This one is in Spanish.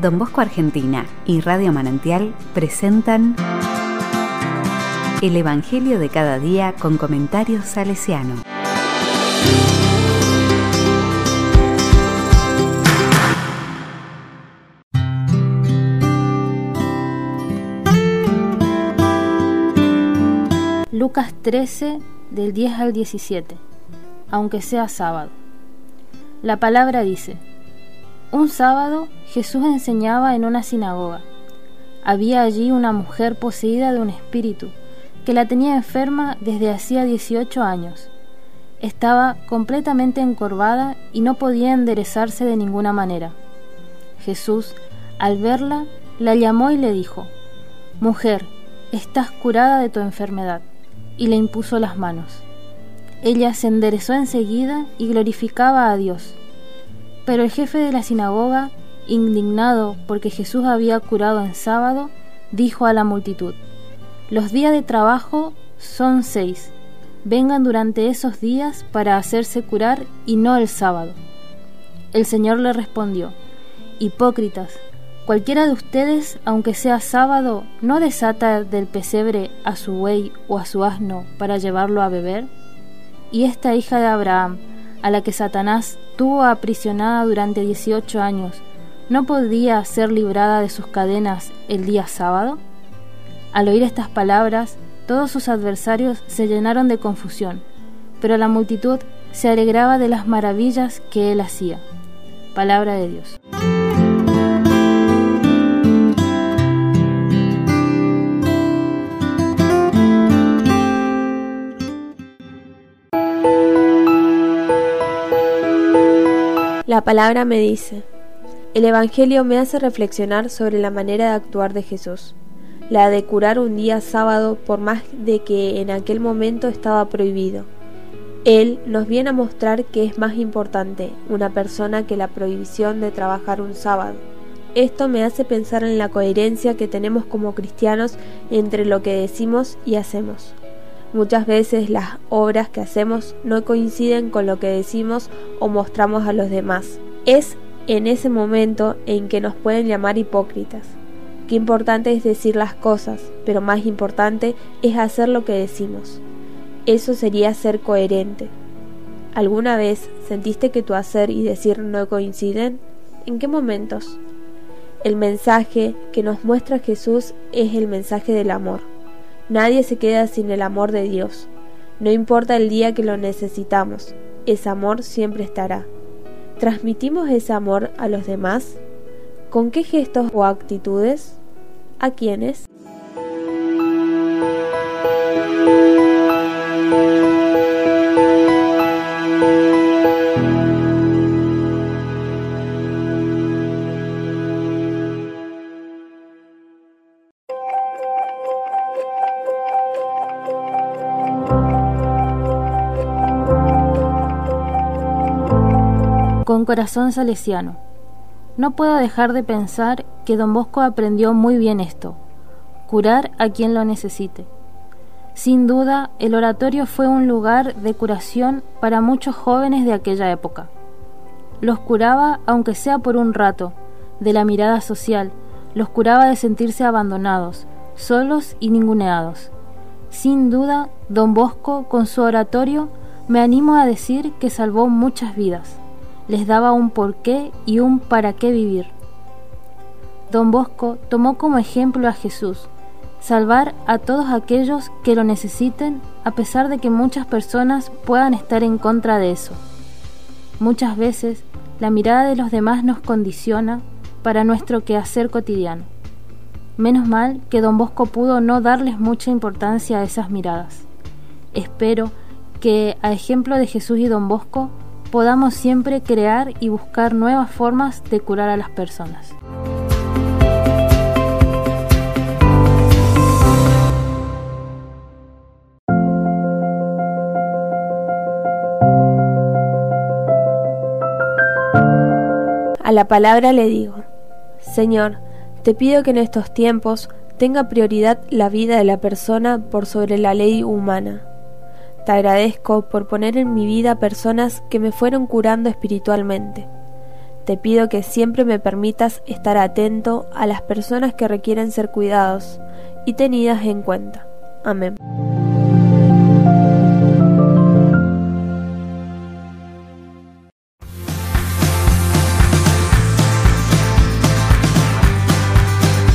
Don Bosco Argentina y Radio Manantial presentan El Evangelio de cada día con comentarios salesiano. Lucas 13 del 10 al 17, aunque sea sábado. La palabra dice, un sábado Jesús enseñaba en una sinagoga. Había allí una mujer poseída de un espíritu que la tenía enferma desde hacía 18 años. Estaba completamente encorvada y no podía enderezarse de ninguna manera. Jesús, al verla, la llamó y le dijo, Mujer, estás curada de tu enfermedad y le impuso las manos. Ella se enderezó enseguida y glorificaba a Dios. Pero el jefe de la sinagoga, indignado porque Jesús había curado en sábado, dijo a la multitud, Los días de trabajo son seis. Vengan durante esos días para hacerse curar y no el sábado. El Señor le respondió, Hipócritas, Cualquiera de ustedes, aunque sea sábado, ¿no desata del pesebre a su buey o a su asno para llevarlo a beber? Y esta hija de Abraham, a la que Satanás tuvo aprisionada durante dieciocho años, ¿no podía ser librada de sus cadenas el día sábado? Al oír estas palabras, todos sus adversarios se llenaron de confusión, pero la multitud se alegraba de las maravillas que él hacía. Palabra de Dios. La palabra me dice, el Evangelio me hace reflexionar sobre la manera de actuar de Jesús, la de curar un día sábado por más de que en aquel momento estaba prohibido. Él nos viene a mostrar que es más importante una persona que la prohibición de trabajar un sábado. Esto me hace pensar en la coherencia que tenemos como cristianos entre lo que decimos y hacemos. Muchas veces las obras que hacemos no coinciden con lo que decimos o mostramos a los demás. Es en ese momento en que nos pueden llamar hipócritas. Qué importante es decir las cosas, pero más importante es hacer lo que decimos. Eso sería ser coherente. ¿Alguna vez sentiste que tu hacer y decir no coinciden? ¿En qué momentos? El mensaje que nos muestra Jesús es el mensaje del amor. Nadie se queda sin el amor de Dios. No importa el día que lo necesitamos, ese amor siempre estará. ¿Transmitimos ese amor a los demás? ¿Con qué gestos o actitudes? ¿A quiénes? Con corazón salesiano. No puedo dejar de pensar que don Bosco aprendió muy bien esto, curar a quien lo necesite. Sin duda, el oratorio fue un lugar de curación para muchos jóvenes de aquella época. Los curaba, aunque sea por un rato, de la mirada social, los curaba de sentirse abandonados, solos y ninguneados. Sin duda, don Bosco, con su oratorio, me animo a decir que salvó muchas vidas les daba un porqué y un para qué vivir. Don Bosco tomó como ejemplo a Jesús, salvar a todos aquellos que lo necesiten a pesar de que muchas personas puedan estar en contra de eso. Muchas veces la mirada de los demás nos condiciona para nuestro quehacer cotidiano. Menos mal que don Bosco pudo no darles mucha importancia a esas miradas. Espero que, a ejemplo de Jesús y don Bosco, podamos siempre crear y buscar nuevas formas de curar a las personas. A la palabra le digo, Señor, te pido que en estos tiempos tenga prioridad la vida de la persona por sobre la ley humana te agradezco por poner en mi vida personas que me fueron curando espiritualmente. te pido que siempre me permitas estar atento a las personas que requieren ser cuidados y tenidas en cuenta. Amén.